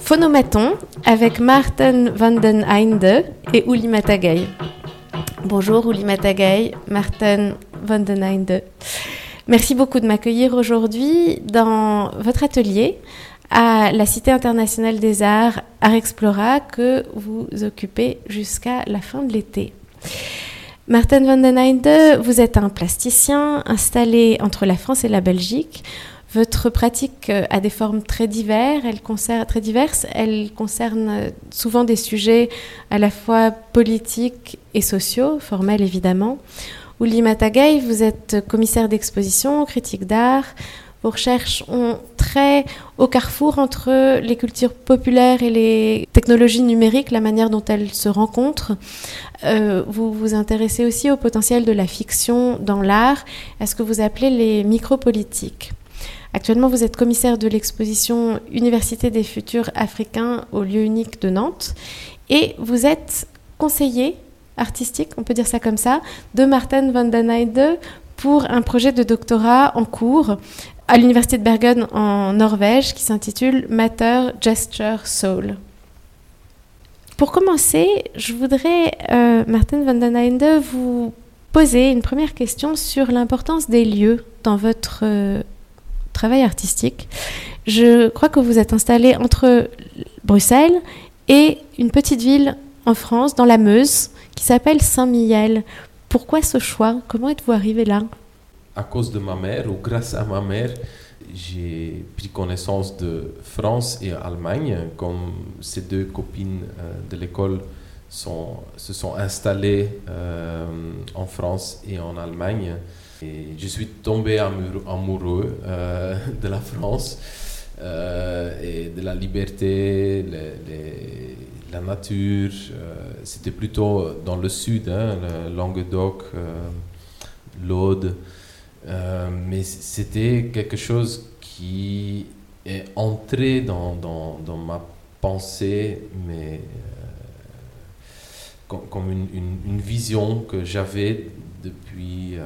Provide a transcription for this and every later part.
Phonomaton avec Martin van den Einde et Uli Matagay. Bonjour Uli Matagay, Martin van den Einde. Merci beaucoup de m'accueillir aujourd'hui dans votre atelier à la Cité internationale des arts Art Explora que vous occupez jusqu'à la fin de l'été. Martin van den Einde, vous êtes un plasticien installé entre la France et la Belgique. Votre pratique euh, a des formes très, diverses, elle concerne, très diverses. Elle concerne euh, souvent des sujets à la fois politiques et sociaux, formels évidemment. Ouli Matagay, vous êtes commissaire d'exposition, critique d'art. Vos recherches ont trait au carrefour entre les cultures populaires et les technologies numériques, la manière dont elles se rencontrent. Euh, vous vous intéressez aussi au potentiel de la fiction dans l'art, à ce que vous appelez les micropolitiques? Actuellement, vous êtes commissaire de l'exposition Université des futurs africains au lieu unique de Nantes et vous êtes conseiller artistique, on peut dire ça comme ça, de Martin van den Heide pour un projet de doctorat en cours à l'Université de Bergen en Norvège qui s'intitule Matter, Gesture, Soul. Pour commencer, je voudrais, euh, Martin van den Heide, vous poser une première question sur l'importance des lieux dans votre euh, artistique. Je crois que vous êtes installé entre Bruxelles et une petite ville en France, dans la Meuse, qui s'appelle Saint-Mihiel. Pourquoi ce choix? Comment êtes-vous arrivé là? À cause de ma mère, ou grâce à ma mère, j'ai pris connaissance de France et Allemagne, comme ces deux copines euh, de l'école se sont installées euh, en France et en Allemagne. Je suis tombé amoureux euh, de la France euh, et de la liberté, la nature. Euh, c'était plutôt dans le sud, hein, le Languedoc, l'Aude. mais c'était quelque chose qui est entré dans, ma pensée, mais comme, une, vision que j'avais depuis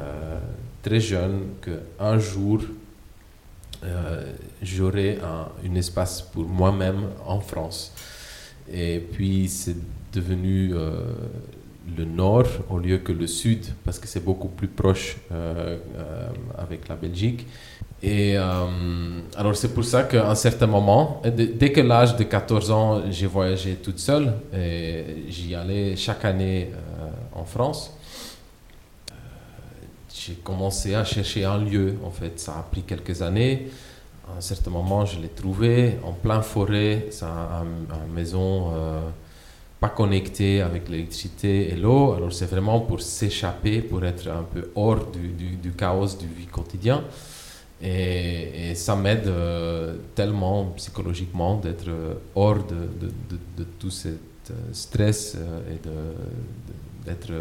très jeune qu'un jour, euh, j'aurai un, un, espace pour moi-même en France. Et puis c'est devenu euh, le nord au lieu que le sud, parce que c'est beaucoup plus proche euh, avec la Belgique. Et alors c'est pour ça qu'à un certain moment, dès que l'âge de 14 ans, j'ai voyagé toute seule et j'y allais chaque année en France j'ai commencé à chercher un lieu. En fait, ça a pris quelques années. À un certain moment, je l'ai trouvé en plein forêt. C'est une maison euh, pas connectée avec l'électricité et l'eau. Alors, c'est vraiment pour s'échapper, pour être un peu hors du, du, chaos du vie quotidien. Et, ça m'aide euh, tellement psychologiquement d'être hors de, de, de, tout ce stress euh, et d'être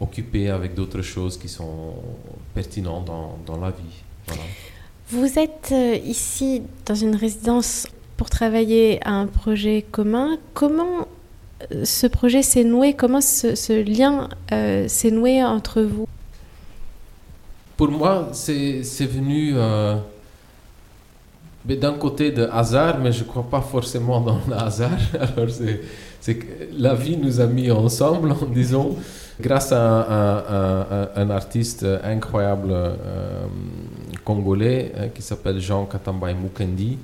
occupé avec d'autres choses qui sont pertinentes dans, dans la vie. Vous êtes euh, ici dans une résidence pour travailler à un projet commun. Comment euh, ce projet s'est noué? Comment ce, ce lien euh, s'est noué entre vous? Pour moi, c'est venu d'un côté de hasard, mais je ne crois pas forcément dans le hasard. Alors, c'est que la vie nous a mis ensemble, disons grâce à un, artiste incroyable euh, congolais hein, qui s'appelle Jean Katambay Mukendi,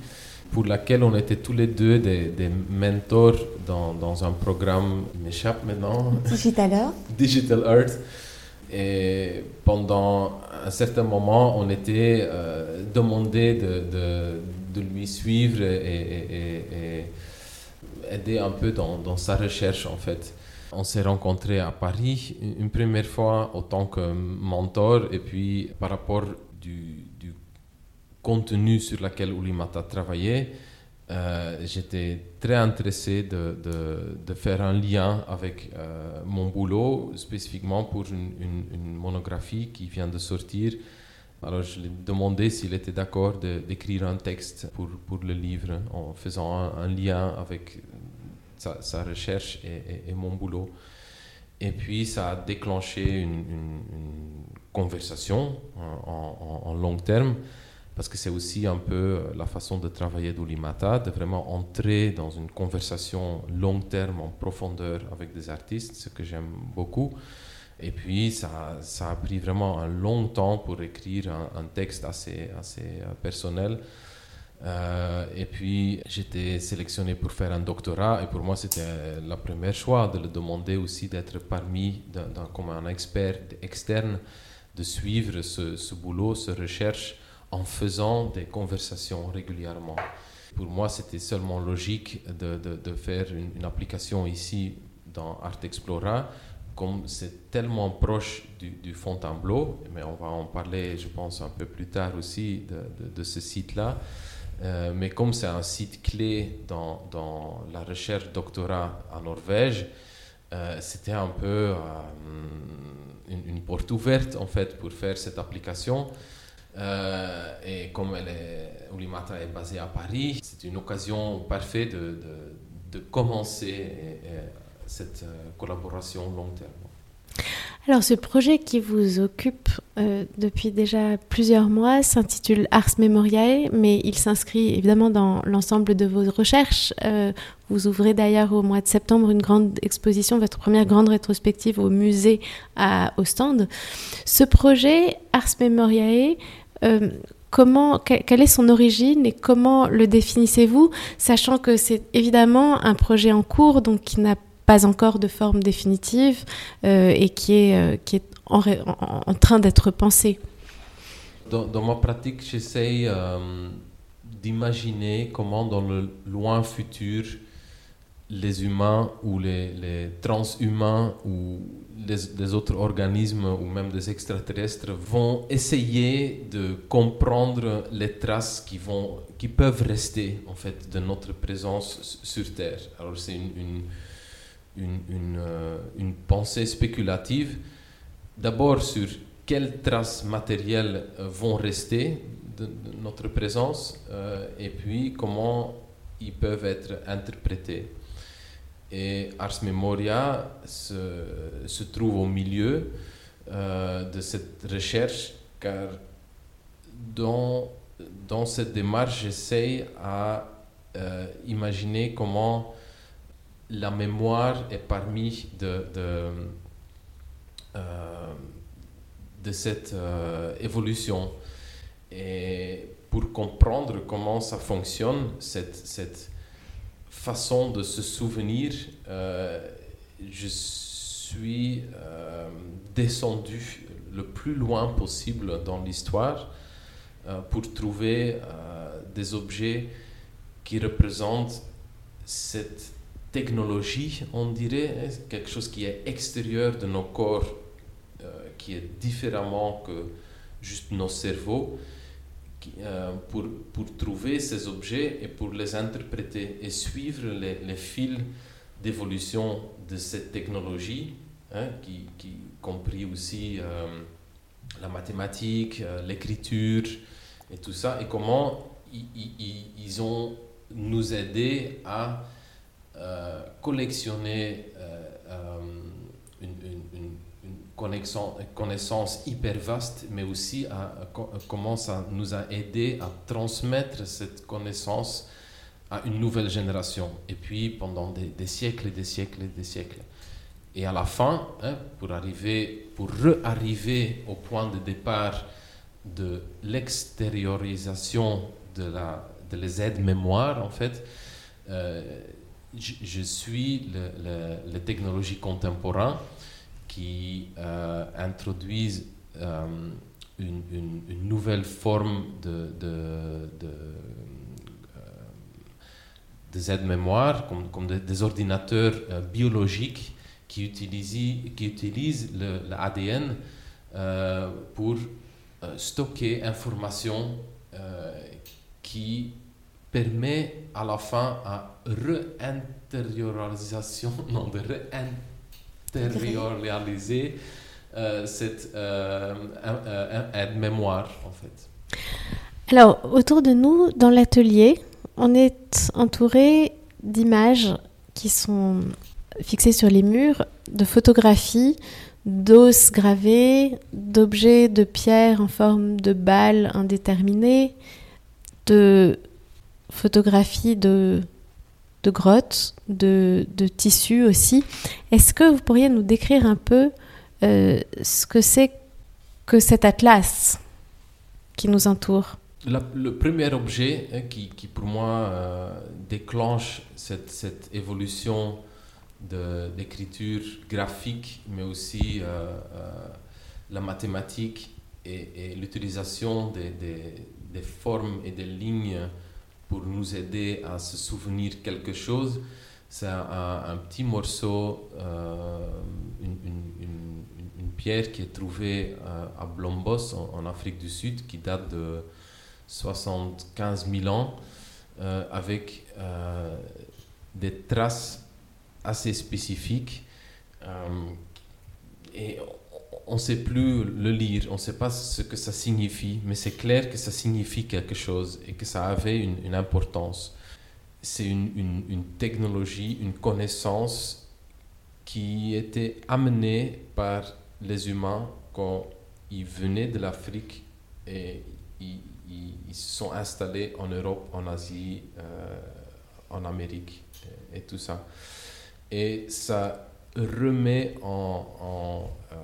pour laquelle on était tous les deux des, mentors dans, dans, un programme, il m'échappe maintenant. Digital Art. Digital Art. Et pendant un certain moment, on était euh, demandé de, de, de, lui suivre et, et, aider un peu dans, dans, sa recherche en fait. On s'est rencontrés à Paris une première fois en tant que mentor et puis par rapport du, contenu sur lequel Oulimata travaillait, euh, j'étais très intéressé de, de, faire un lien avec euh, mon boulot, spécifiquement pour une, une, monographie qui vient de sortir. Alors je lui ai demandé s'il était d'accord d'écrire un texte pour, pour le livre en faisant un lien avec sa, recherche et, mon boulot. Et puis ça a déclenché une, conversation en, long terme. parce que c'est aussi un peu euh, la façon de travailler d'Ulimata, de vraiment entrer dans une conversation long terme, en profondeur avec des artistes, ce que j'aime beaucoup. Et puis, ça, ça, a pris vraiment un long temps pour écrire un, texte assez, assez euh, personnel. Euh, et puis, j'étais sélectionné pour faire un doctorat. Et pour moi, c'était le premier choix de le demander aussi d'être parmi, comme un expert externe, de suivre ce, ce boulot, cette recherche en faisant des conversations régulièrement. Pour moi, c'était seulement logique de, de, faire une, application ici dans Art Explora, comme c'est tellement proche du, du Fontainebleau, mais on va en parler, je pense, un peu plus tard aussi de, de ce site-là. Euh, mais comme c'est un site clé dans, dans, la recherche doctorat en Norvège, euh, c'était un peu euh, une, porte ouverte en fait pour faire cette application. Et comme elle est, Ulimata est basée à Paris, c'est une occasion parfaite de, de, commencer cette collaboration long terme. Alors ce projet qui vous occupe euh, depuis déjà plusieurs mois s'intitule Ars Memoriae, mais il s'inscrit évidemment dans l'ensemble de vos recherches. Euh, vous ouvrez d'ailleurs au mois de septembre une grande exposition, votre première grande rétrospective au musée à Ostende. Ce projet Ars Memoriae, euh, comment, quelle est son origine et comment le définissez-vous, sachant que c'est évidemment un projet en cours, donc qui n'a pas encore de forme définitive euh, et qui est, euh, qui est en, train d'être pensé dans, ma pratique, j'essaye d'imaginer comment dans le loin futur, les humains ou les, les transhumains ou des, autres organismes ou même des extraterrestres vont essayer de comprendre les traces qui, vont, qui peuvent rester en fait de notre présence sur Terre. Alors c'est une, une, euh, une, pensée spéculative, d'abord sur quelles traces matérielles euh, vont rester de, notre présence euh, et puis comment ils peuvent être interprétés. Et Ars Memoria se, se trouve au milieu de cette recherche car dans, dans cette démarche, j'essaie à imaginer comment la mémoire est parmi de, de, euh, cette évolution. Et pour comprendre comment ça fonctionne, cette, cette façon de se souvenir, euh, je suis euh, descendu le plus loin possible dans l'histoire euh, pour trouver des objets qui représentent cette technologie, on dirait, hein, quelque chose qui est extérieur de nos corps, qui est différemment que juste nos cerveaux, euh, pour, pour, trouver ces objets et pour les interpréter et suivre les, les fils d'évolution de cette technologie, hein, qui, qui, compris aussi euh, la mathématique, euh, l'écriture et tout ça, et comment ils ont nous aidé à collectionner une, une connaissance hyper vaste, mais aussi à, comment ça nous a aidé à transmettre cette connaissance à une nouvelle génération. Et puis pendant des, siècles et des siècles et des siècles. Et à la fin, hein, pour arriver, pour re-arriver au point de départ de l'extériorisation de de les aides-mémoire, en fait, euh, je, suis le, les technologies contemporaines qui euh, introduisent euh, une, nouvelle forme de, de, de, euh, des comme, des, ordinateurs biologiques qui utilisent, qui utilisent l'ADN pour stocker information qui permet à la fin à réintériorisation, non, de réintériorisation réaliser euh, cette euh, mémoire en fait. Alors autour de nous, dans l'atelier, on est entouré d'images qui sont fixées sur les murs, de photographies d'os gravés, d'objets de pierre en forme de balles indéterminées, de photographies de, de grottes, de, de tissus aussi. Est-ce que vous pourriez nous décrire un peu euh, ce que c'est que cet atlas qui nous entoure? Le premier objet hein, qui, qui, pour moi euh, déclenche cette, cette évolution d'écriture graphique, mais aussi euh, la mathématique et, l'utilisation des, des, des, formes et des lignes pour nous aider à se souvenir quelque chose. C'est un, petit morceau, euh, une, pierre qui est trouvée euh, à Blombos, en, Afrique du Sud, qui date de 75 000 ans, euh, avec des traces assez spécifiques. et on ne sait plus le lire, on ne sait pas ce que ça signifie, mais c'est clair que ça signifie quelque chose et que ça avait une, importance. C'est une, une, technologie, une connaissance qui était amenée par les humains quand ils venaient de l'Afrique et ils, ils, se sont installés en Europe, en Asie, euh, en Amérique et, tout ça. Et ça remet en, euh,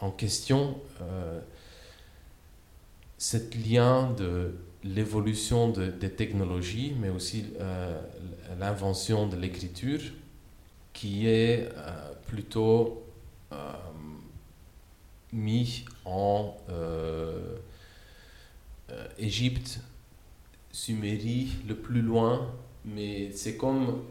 en question euh, lien de l'évolution de, des technologies, mais aussi euh, l'invention de l'écriture, qui est euh, plutôt mis en Égypte, Sumérie, le plus loin, mais c'est comme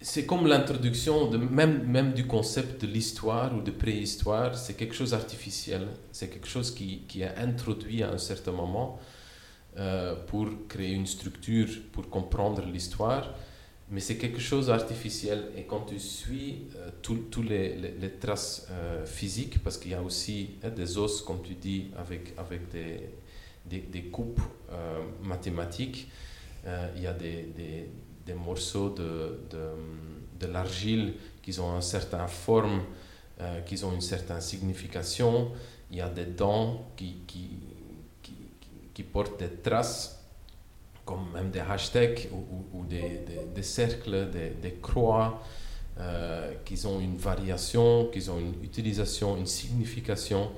c'est comme l'introduction même, même du concept de l'histoire ou de préhistoire, c'est quelque chose d'artificiel, c'est quelque chose qui, qui, est introduit à un certain moment euh, pour créer une structure, pour comprendre l'histoire, mais c'est quelque chose d'artificiel. Et quand tu suis euh, tous les, les, traces euh, physiques, parce qu'il y a aussi hein, des os, comme tu dis, avec, avec des, des, coupes mathématiques, il y a des des morceaux de, de, l'argile qui ont une certaine forme, euh, qui ont une certaine signification. Il y a des dents qui, qui, qui, qui portent des traces, comme même des hashtags ou, des, des, cercles, des, des croix, euh, qui ont une variation, qui ont une utilisation, une signification.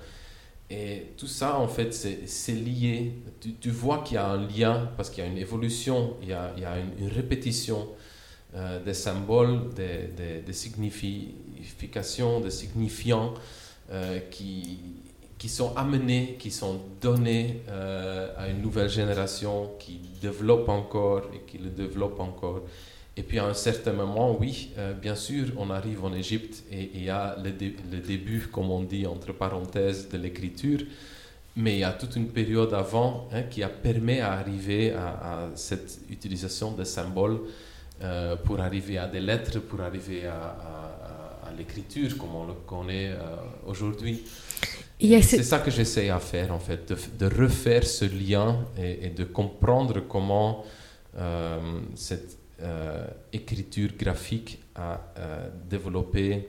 Et tout ça, en fait, c'est lié. Tu, vois qu'il y a un lien parce qu'il y a une évolution, il y a, une, répétition euh, des symboles, des, significations, des signifiants euh, qui, qui sont amenés, qui sont donnés euh, à une nouvelle génération qui développe encore et qui le développe encore. Et puis à un certain moment, oui, euh, bien sûr, on arrive en Égypte et il y a le, le, début, comme on dit, entre parenthèses, de l'écriture. Mais il y a toute une période avant hein, qui a permis d'arriver à, à, cette utilisation de symboles euh, pour arriver à des lettres, pour arriver à, à, à l'écriture comme on le connaît euh, aujourd'hui. C'est ça que j'essaie à faire, en fait, de, de, refaire ce lien et, et de comprendre comment cette euh, écriture graphique à euh, développer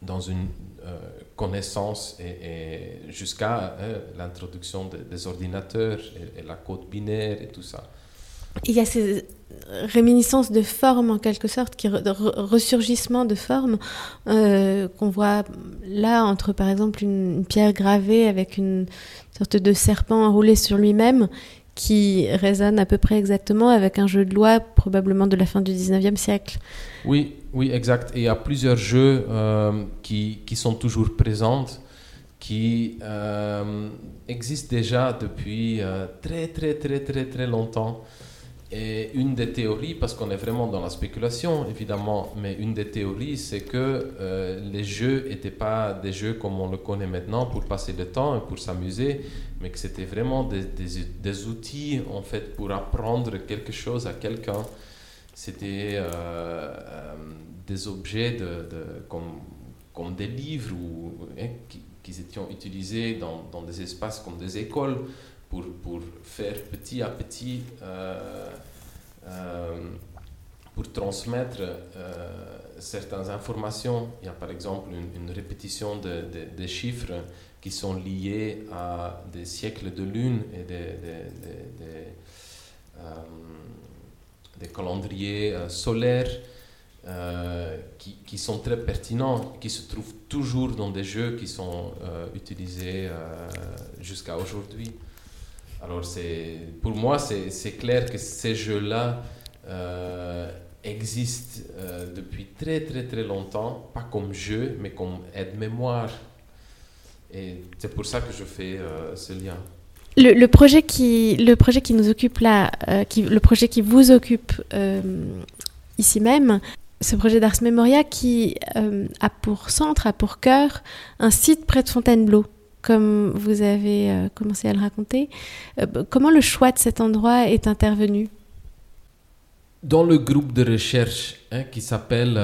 dans une euh, connaissance et, jusqu'à l'introduction des ordinateurs et, la code binaire et tout ça. Il y a ces réminiscences de forme en quelque sorte, qui ressurgissement de forme qu'on voit là entre par exemple une, pierre gravée avec une sorte de serpent enroulé sur lui-même qui résonne à peu près exactement avec un jeu de loi probablement de la fin du 19e siècle. Oui, oui, exact. Et il y a plusieurs jeux euh, qui, qui, sont toujours présents, qui euh, existent déjà depuis euh, très, très, très, très, très longtemps. Et une des théories, parce qu'on est vraiment dans la spéculation évidemment, mais une des théories, c'est que euh, les jeux n'étaient pas des jeux comme on le connaît maintenant pour passer le temps et pour s'amuser, mais que c'était vraiment des, outils en fait pour apprendre quelque chose à quelqu'un. C'était euh, euh, des objets comme, des livres ou, hein, qui, étaient utilisés dans des espaces comme des écoles pour, pour faire petit à petit, euh, euh, pour transmettre certaines informations. Il y a par exemple une, répétition de, des chiffres qui sont liés à des siècles de lune et des, des calendriers solaires euh, qui, qui, sont très pertinents, qui se trouvent toujours dans des jeux qui sont euh, utilisés euh, jusqu'à aujourd'hui. Alors pour moi, c'est clair que ces jeux-là existent depuis très très très longtemps, pas comme jeu, mais comme aide-mémoire. Et c'est pour ça que je fais ce lien. Le, projet qui, le projet qui nous occupe là, qui, le projet qui vous occupe ici même, ce projet d'Ars Memoria qui euh, a pour centre, a pour cœur un site près de Fontainebleau, comme vous avez euh, commencé à le raconter. Euh, comment le choix de cet endroit est intervenu? Dans le groupe de recherche hein, qui s'appelle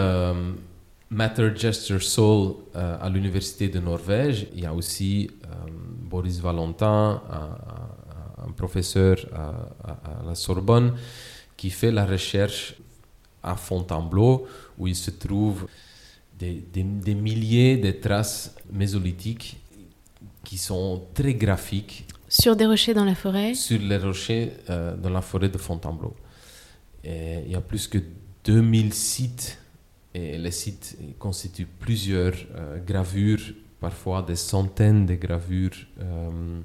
Matter Gesture Soul à l'Université de Norvège, il y a aussi Boris Valentin, un, professeur à la Sorbonne, qui fait la recherche à Fontainebleau, où il se trouve des, des, milliers de traces mésolithiques qui sont très graphiques. Sur des rochers dans la forêt Sur les rochers euh, dans la forêt de Fontainebleau. Et il y a plus que 2000 sites, et les sites constituent plusieurs euh, gravures, parfois des centaines de gravures. Euh,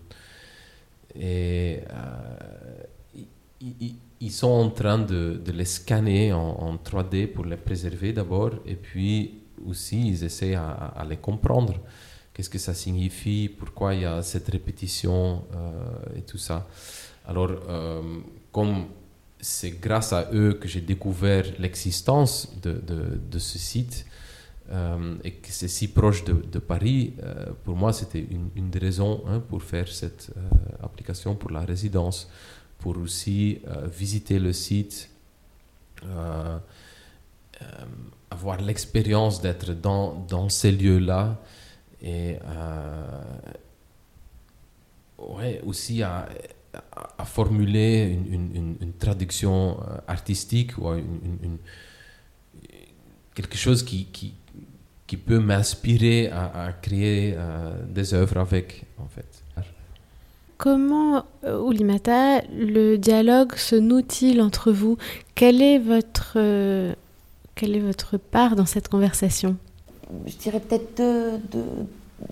et ils sont en train de, les scanner en, 3D pour les préserver d'abord, et puis aussi ils essaient à, les comprendre. Qu'est-ce que ça signifie Pourquoi il y a cette répétition euh, et tout ça. Alors, euh, comme c'est grâce à eux que j'ai découvert l'existence de, ce site euh, et que c'est si proche de, Paris, pour moi c'était une, des raisons hein, pour faire cette application pour la résidence pour aussi visiter le site, avoir l'expérience d'être dans, ces lieux-là et ouais, aussi à, formuler une, traduction artistique ou quelque chose qui, qui, peut m'inspirer à, créer des œuvres avec, en fait. Comment, euh, Oulimata, le dialogue se noue-t-il entre vous? Quelle est, votre, euh, quelle est votre part dans cette conversation? Je dirais peut-être deux,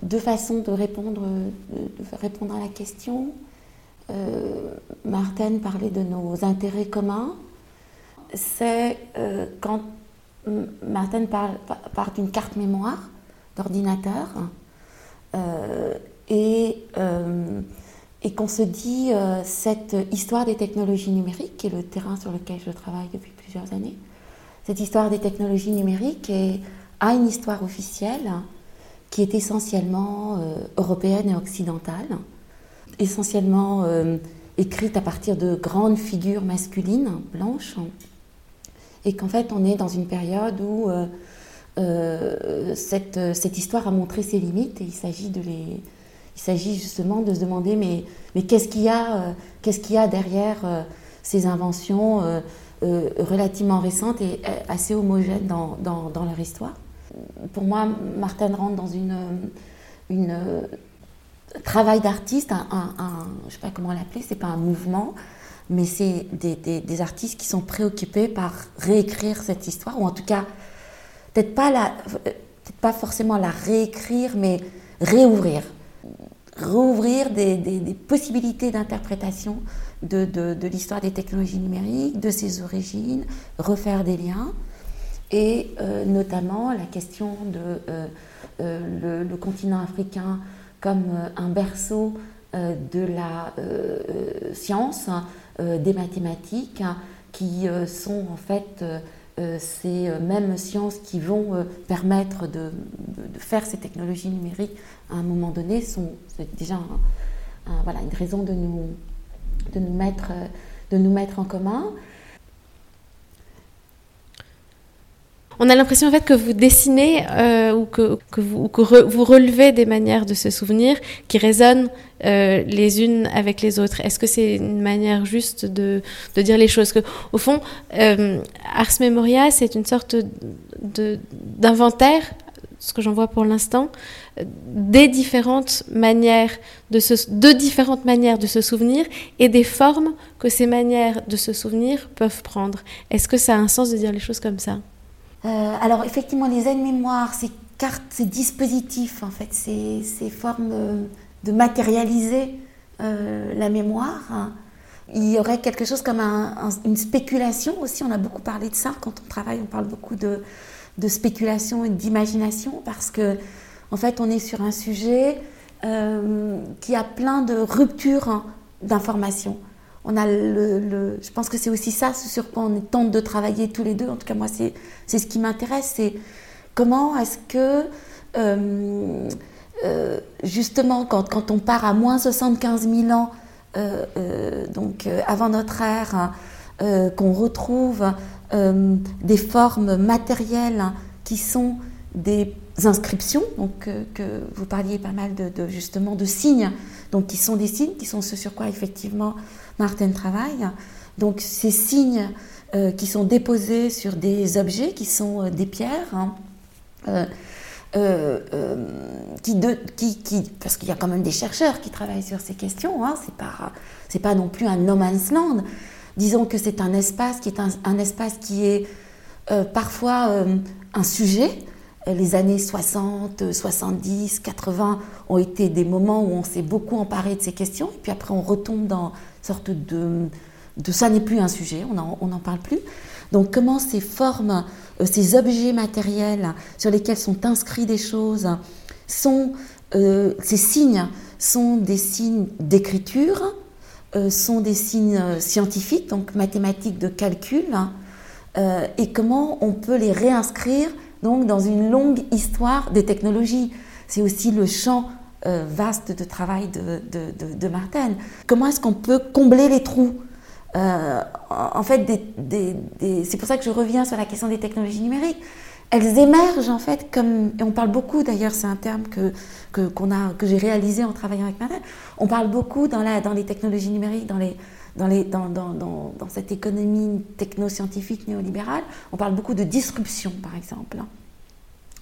deux, façons de répondre, de, répondre à la question. Euh, Martin parlait de nos intérêts communs. C'est euh, quand Martin parle, d'une carte mémoire d'ordinateur et et qu'on se dit euh, cette histoire des technologies numériques, qui est le terrain sur lequel je travaille depuis plusieurs années, cette histoire des technologies numériques a une histoire officielle qui est essentiellement euh, européenne et occidentale, essentiellement euh, écrite à partir de grandes figures masculines, blanches, et qu'en fait on est dans une période où cette, cette histoire a montré ses limites et il s'agit de les il s'agit justement de se demander mais, mais qu'est-ce qu'il y, euh, y a derrière euh, ces inventions euh, relativement récentes et assez homogènes dans, dans, leur histoire? Pour moi, Martin rentre dans une, une travail d'artiste, un, je ne sais pas comment l'appeler, c'est pas un mouvement, mais c'est des, artistes qui sont préoccupés par réécrire cette histoire, ou en tout cas, peut-être pas, forcément la réécrire, mais réouvrir. Rouvrir des, possibilités d'interprétation de, l'histoire des technologies numériques, de ses origines, refaire des liens, et euh, notamment la question de euh, euh, le, continent africain comme un berceau de la science, des mathématiques, qui sont en fait ces mêmes sciences qui vont permettre de, faire ces technologies numériques à un moment donné sont déjà voilà, une raison de nous, de, nous mettre, de nous mettre en commun. On a l'impression en fait que vous dessinez euh, ou que, vous, relevez des manières de se souvenir qui résonnent euh, les unes avec les autres. Est-ce que c'est une manière juste de, de, dire les choses? Que, Au fond, euh, Ars Memoria, c'est une sorte d'inventaire, ce que j'en vois pour l'instant, des différentes manières de, se, de différentes manières de se souvenir et des formes que ces manières de se souvenir peuvent prendre. Est-ce que ça a un sens de dire les choses comme ça? Euh, Alors effectivement, les aides-mémoires, ces cartes, ces dispositifs, en fait, ces, formes de matérialiser euh, la mémoire, hein. il y aurait quelque chose comme une spéculation aussi. On a beaucoup parlé de ça quand on travaille, on parle beaucoup de, spéculation et d'imagination parce que en fait, on est sur un sujet euh, qui a plein de ruptures d'informations. On a le, je pense que c'est aussi ça ce sur quoi on tente de travailler tous les deux. En tout cas, moi, c'est, ce qui m'intéresse. C'est comment est-ce que, euh, euh, justement, quand, quand, on part à moins 75 000 ans, donc avant notre ère, qu'on retrouve des formes matérielles qui sont des inscriptions, donc euh, que vous parliez pas mal de, justement de signes, donc qui sont des signes, qui sont ce sur quoi effectivement Martin travaille. Donc ces signes euh, qui sont déposés sur des objets, qui sont euh, des pierres, hein, qui, de, qui, qui, parce qu'il y a quand même des chercheurs qui travaillent sur ces questions, hein, c'est pas non plus un no man's land. Disons que c'est un, un espace qui est parfois un sujet, les années 60, 70, 80 ont été des moments où on s'est beaucoup emparé de ces questions, et puis après on retombe dans une sorte de, ça n'est plus un sujet, on n'en parle plus. Donc comment ces formes, euh, ces objets matériels sur lesquels sont inscrits des choses, sont, euh, ces signes sont des signes d'écriture, euh, sont des signes scientifiques, donc mathématiques de calcul, et comment on peut les réinscrire donc dans une longue histoire des technologies. C'est aussi le champ euh, vaste de travail de, de, de, Martin. Comment est-ce qu'on peut combler les trous? Euh, En fait, c'est pour ça que je reviens sur la question des technologies numériques. Elles émergent en fait comme, et on parle beaucoup d'ailleurs, c'est un terme que, que, qu'on a, que j'ai réalisé en travaillant avec Martin, on parle beaucoup dans, la, dans les technologies numériques, dans les, dans, cette économie technoscientifique néolibérale, on parle beaucoup de disruption, par exemple.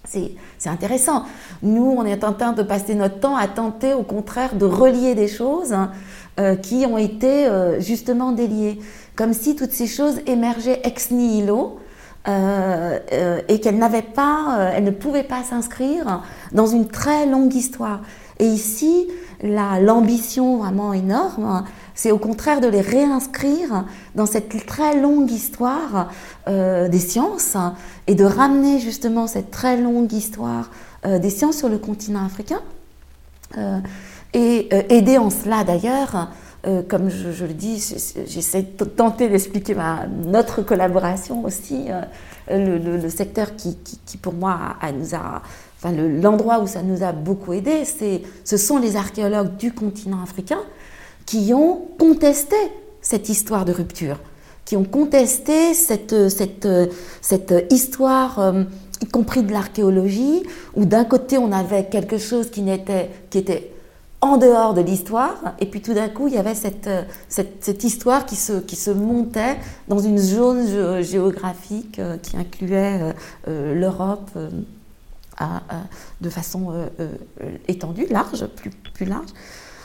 C'est intéressant. Nous, on est en train de passer notre temps à tenter, au contraire, de relier des choses hein, euh, qui ont été euh, justement déliées. Comme si toutes ces choses émergeaient ex nihilo euh, et qu'elles n'avaient pas, elles ne pouvaient pas s'inscrire dans une très longue histoire. Et ici, l'ambition vraiment énorme, c'est au contraire de les réinscrire dans cette très longue histoire euh, des sciences et de ramener justement cette très longue histoire euh, des sciences sur le continent africain. Euh, et aider en cela d'ailleurs, comme je, le dis, j'essaie de tenter d'expliquer notre collaboration aussi, le, secteur qui, pour moi nous a enfin l'endroit où ça nous a beaucoup aidé, c'est, ce sont les archéologues du continent africain qui ont contesté cette histoire de rupture, qui ont contesté cette, cette, cette histoire, euh, y compris de l'archéologie, où d'un côté on avait quelque chose qui, n'était, qui était en dehors de l'histoire, et puis tout d'un coup il y avait cette, cette, cette, histoire qui se, qui se montait dans une zone géographique euh, qui incluait euh, l'Europe de façon étendue, large, plus, plus large.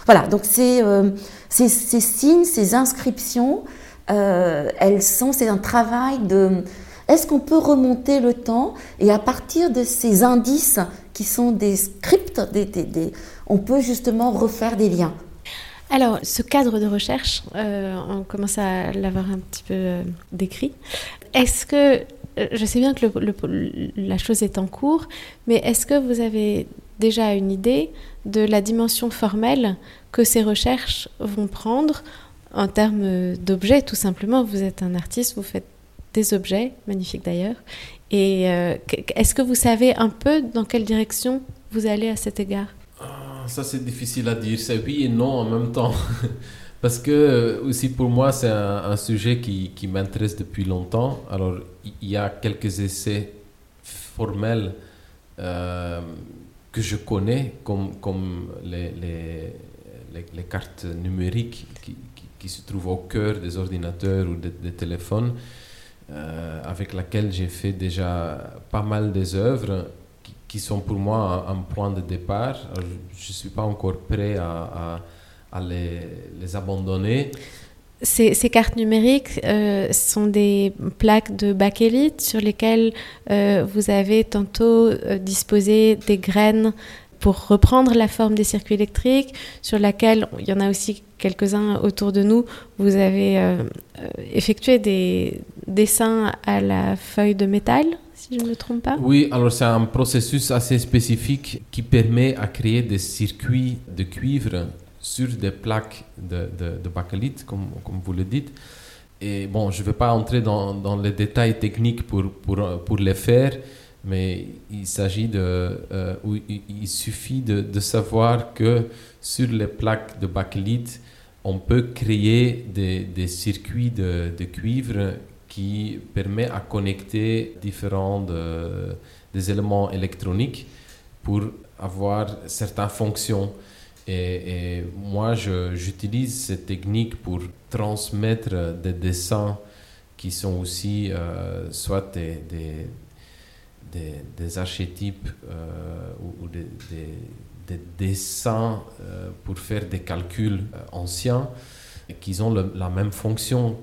Voilà, donc ces, euh, ces, signes, ces inscriptions, elles sont, c'est un travail de... Est-ce qu'on peut remonter le temps et à partir de ces indices qui sont des scripts, on peut justement refaire des liens alors, ce cadre de recherche, on commence à l'avoir un petit peu décrit. Est-ce que euh, je sais bien que la chose est en cours, mais est-ce que vous avez déjà une idée de la dimension formelle que ces recherches vont prendre en termes d'objets, tout simplement Vous êtes un artiste, vous faites des objets, magnifiques d'ailleurs. Et euh, est-ce que vous savez un peu dans quelle direction vous allez à cet égard? Ah, Ça, c'est difficile à dire. C'est oui et non en même temps. Parce que euh, aussi pour moi, c'est un, sujet qui, m'intéresse depuis longtemps. Alors, il y a quelques essais formelles que je connais, comme, comme les, les, les, cartes numériques qui, qui, se trouvent au cœur des ordinateurs ou des, téléphones, avec lesquels j'ai fait déjà pas mal des œuvres qui, sont pour moi un, point de départ. je ne suis pas encore prêt à, à, les abandonner. Ces, cartes numériques euh, sont des plaques de bakélite sur lesquelles euh, vous avez tantôt euh, disposé des graines pour reprendre la forme des circuits électriques, sur laquelle il y en a aussi quelques-uns autour de nous. Vous avez effectué des dessins à la feuille de métal, si je ne me trompe pas. Oui, alors c'est un processus assez spécifique qui permet à créer des circuits de cuivre sur des plaques de, de, de comme, comme, vous le dites. Et bon, je ne vais pas entrer dans, dans, les détails techniques pour, pour, pour les faire, mais il s'agit de. Euh, il, suffit de, de, savoir que sur les plaques de bakélite, on peut créer des, des circuits de, de, cuivre qui permettent à connecter différents des éléments électroniques pour avoir certaines fonctions. Et, moi, j'utilise cette technique pour transmettre des dessins qui sont aussi euh, soit des, des, des, archétypes euh, ou, des, des, dessins euh, pour faire des calculs anciens qui ont la même fonction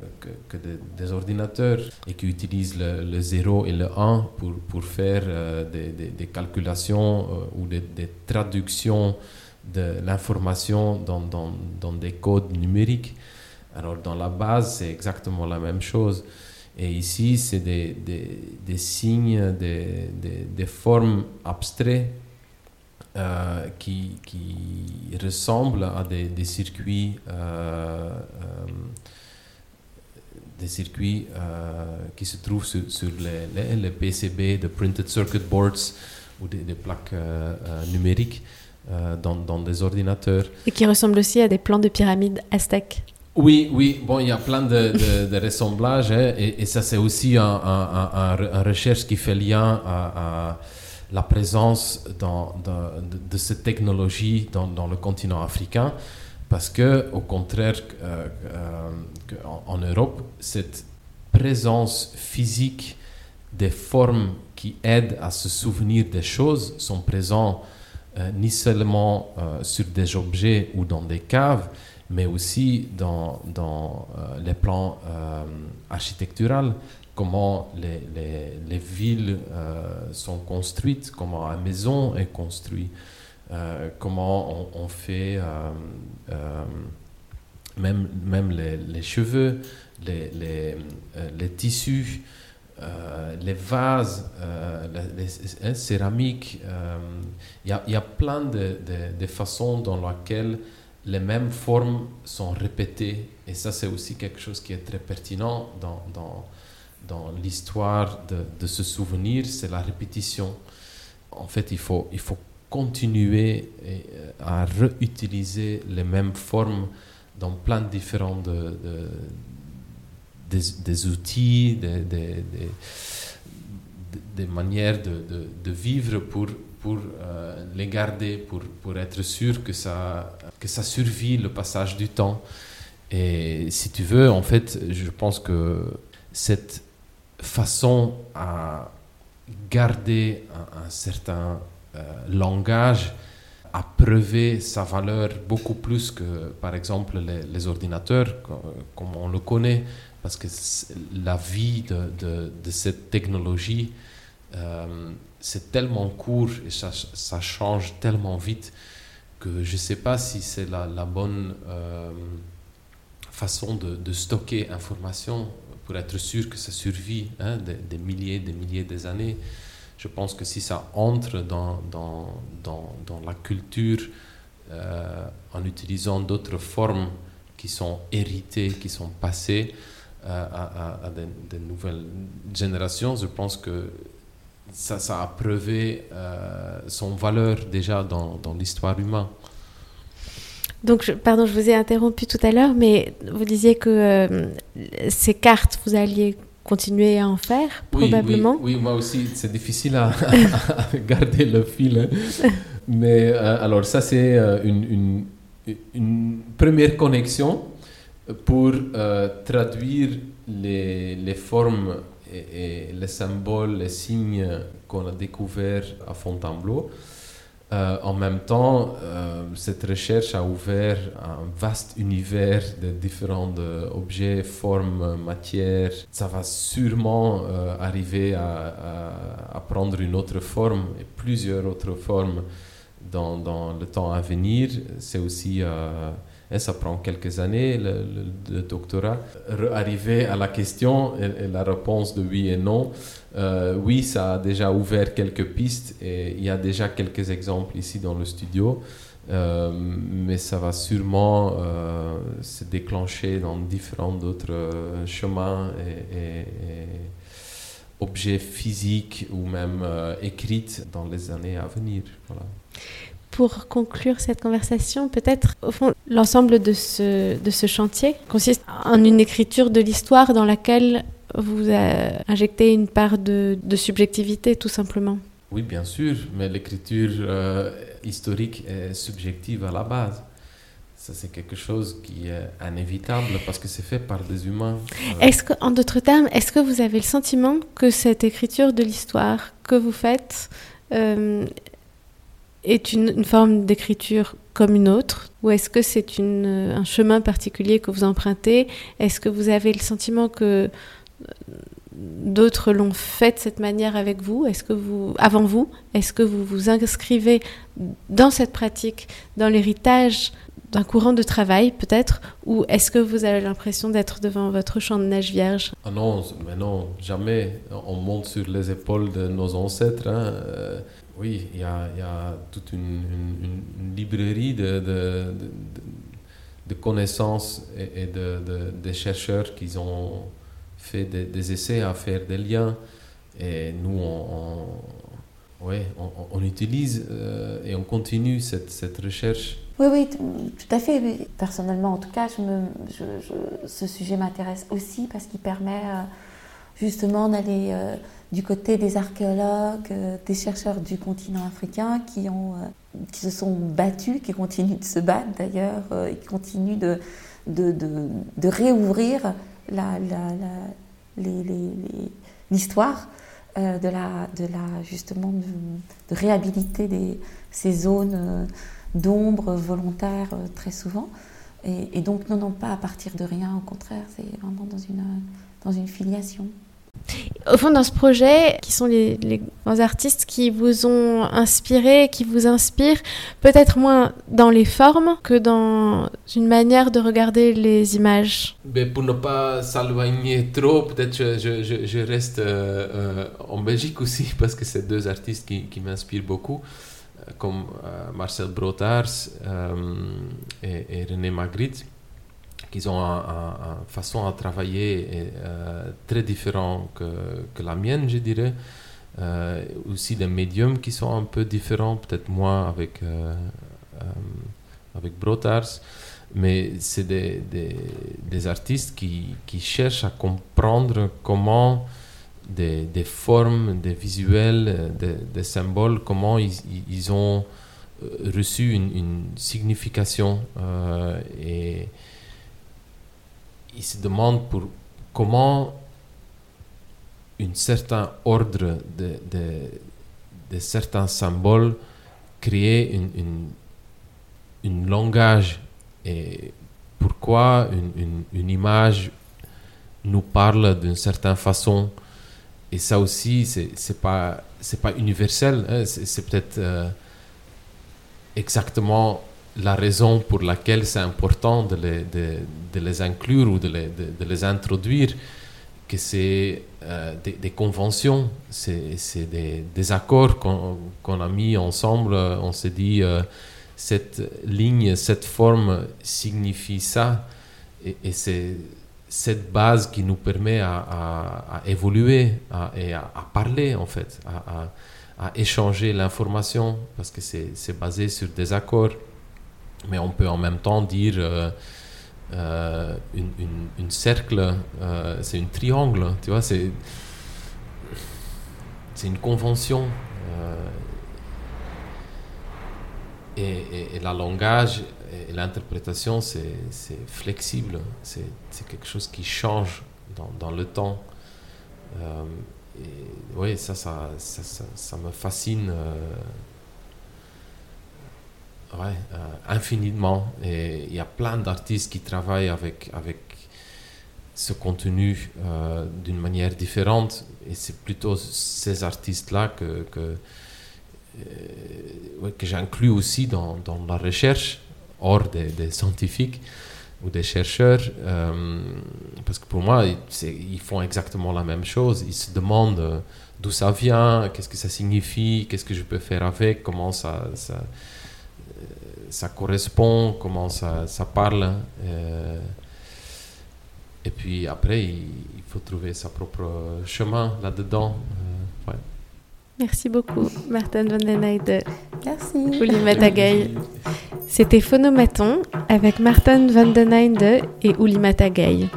que, des, ordinateurs et qui utilisent le, le, 0 et le 1 pour, pour faire des, calculations ou des, traductions de l'information dans, dans, dans, des codes numériques. Alors dans la base, c'est exactement la même chose. Et ici, c'est des, des, des, signes, des, des, formes abstraites euh, qui, qui, ressemblent à des, circuits, euh, euh, des circuits qui se trouvent sur, sur les, les, PCB, de printed circuit boards ou des, plaques numériques. Euh, dans, dans, des ordinateurs. Et qui ressemble aussi à des plans de pyramides aztèques. Oui, oui, bon, il y a plein de, de, ressemblages, hein, et, ça c'est aussi une un, un, recherche qui fait lien à, la présence dans, de, cette technologie dans, dans, le continent africain, parce que au contraire euh, euh, en, Europe, cette présence physique des formes qui aident à se souvenir des choses sont présentes euh, ni seulement euh, sur des objets ou dans des caves, mais aussi dans, dans euh, les plans architecturaux, comment les, les, les villes sont construites, comment une maison est construite, comment on, fait même, même les, les cheveux, les, les tissus. Euh, les vases, euh, les, céramiques, il euh, y, a plein de, façons dans lesquelles les mêmes formes sont répétées. Et ça, c'est aussi quelque chose qui est très pertinent dans, l'histoire de, ce souvenir, c'est la répétition. En fait, il faut, continuer à réutiliser les mêmes formes dans plein de différents des, outils, des, manières de, vivre pour, euh, les garder, pour, être sûr que ça, que ça survit le passage du temps. Et si tu veux, en fait, je pense que cette façon à garder un, certain euh, langage a prouvé sa valeur beaucoup plus que, par exemple, les ordinateurs, comme on le connaît parce que la vie de, cette technologie, euh, c'est tellement court et ça, change tellement vite que je ne sais pas si c'est la, bonne euh, façon de, stocker information pour être sûr que ça survit hein, des, des, milliers, des milliers d'années. Je pense que si ça entre dans la culture euh, en utilisant d'autres formes qui sont héritées, qui sont passées, à, à, de, nouvelles générations, je pense que ça, ça a prouvé euh, son valeur déjà dans, dans l'histoire humaine. Donc, pardon, je vous ai interrompu tout à l'heure, mais vous disiez que euh, ces cartes, vous alliez continuer à en faire, probablement. Oui, moi aussi, c'est difficile à, garder le fil. Hein. Mais alors ça, c'est une, une, première connexion pour traduire les, formes et, les symboles, les signes qu'on a découverts à Fontainebleau. Euh, en même temps, euh, cette recherche a ouvert un vaste univers de différents euh, objets, formes, matières. Ça va sûrement arriver à, à, prendre une autre forme et plusieurs autres formes dans, dans le temps à venir. C'est aussi et ça prend quelques années, le, doctorat. Arriver à la question et, la réponse de oui et non, euh, oui, ça a déjà ouvert quelques pistes et il y a déjà quelques exemples ici dans le studio. Euh, mais ça va sûrement euh, se déclencher dans différents autres chemins et, objets physiques ou même écrits dans les années à venir. Pour conclure cette conversation, peut-être, au fond, l'ensemble de ce, de ce chantier consiste en une écriture de l'histoire dans laquelle vous injectez une part de, de, subjectivité, tout simplement. Oui, bien sûr, mais l'écriture euh, historique est subjective à la base. Ça, c'est quelque chose qui est inévitable parce que c'est fait par des humains. Est-ce que, en d'autres termes, est-ce que vous avez le sentiment que cette écriture de l'histoire que vous faites euh, est une, forme d'écriture comme une autre Ou est-ce que c'est un chemin particulier que vous empruntez? Est-ce que vous avez le sentiment que euh, d'autres l'ont fait de cette manière avec vous? Est-ce que vous, avant vous, est-ce que vous vous inscrivez dans cette pratique, dans l'héritage d'un courant de travail peut-être? Ou est-ce que vous avez l'impression d'être devant votre champ de neige vierge? Ah Non, mais non, jamais. On monte sur les épaules de nos ancêtres. Hein. Oui, il y a, toute une, une, librairie de, de, de, connaissances et, de, de, chercheurs qui ont fait des, essais à faire des liens. Et nous, on, on, on, utilise euh, et on continue cette, cette, recherche. Oui, oui, tout à fait. Personnellement, en tout cas, je me, je, ce sujet m'intéresse aussi parce qu'il permet euh, justement d'aller... Euh, du côté des archéologues, euh, des chercheurs du continent africain qui, ont, euh, qui se sont battus, qui continuent de se battre d'ailleurs, euh, et qui continuent de, de, de, réouvrir l'histoire de, la, de la, justement de, réhabiliter ces zones d'ombre volontaires très souvent. Et, et, donc, non, non, pas à partir de rien, au contraire, c'est vraiment dans une, dans une filiation. Au fond, dans ce projet, qui sont les, grands artistes qui vous ont inspiré, qui vous inspirent, peut-être moins dans les formes que dans une manière de regarder les images. Mais Pour ne pas s'éloigner trop, peut-être je, je, reste euh, euh, en Belgique aussi, parce que c'est deux artistes qui, m'inspirent beaucoup, euh, comme Marcel Brotars et, et, René Magritte qu'ils ont une façon à travailler euh, très différente que, la mienne, je dirais. Euh, aussi des médiums qui sont un peu différents, peut-être moins avec, euh, avec Brotars, mais c'est des, des, artistes qui, qui, cherchent à comprendre comment des, formes, des visuels, des, symboles, comment ils, ils ont reçu une, une signification et il se demande pour comment un certain ordre de, de, certains symboles créer une, une, langage et pourquoi une, une, image nous parle d'une certaine façon et ça aussi c'est c'est pas c'est pas universel hein. c'est peut-être euh, exactement la raison pour laquelle c'est important de les, de, les, inclure ou de les, de, les introduire, que c'est euh, des, conventions, c'est des, des, accords qu'on a mis ensemble. On s'est dit, euh, cette ligne, cette forme signifie ça, et, c'est cette base qui nous permet à, à, évoluer et à, parler, en fait, à, échanger l'information, parce que c'est basé sur des accords mais on peut en même temps dire euh, une, une, cercle, c'est une triangle, tu vois, c'est c'est une convention. Et, et, la langage et l'interprétation, c'est flexible, c'est quelque chose qui change dans, dans le temps. Euh, oui, ça ça, ça, me fascine euh, ouais, euh, infiniment. Et il y a plein d'artistes qui travaillent avec, avec ce contenu d'une manière différente. Et c'est plutôt ces artistes-là que, que, que j'inclus aussi dans, dans, la recherche, hors des, des scientifiques ou des chercheurs, euh, parce que pour moi, ils font exactement la même chose. Ils se demandent euh, d'où ça vient, qu'est-ce que ça signifie, qu'est-ce que je peux faire avec, comment ça, euh, ça correspond, comment ça, ça parle. et puis après, il, faut trouver sa propre chemin là-dedans. Merci beaucoup, Martin van den Heide. Merci. Matagay. C'était Phonomaton avec Martin van den Heide et Uli Matagay.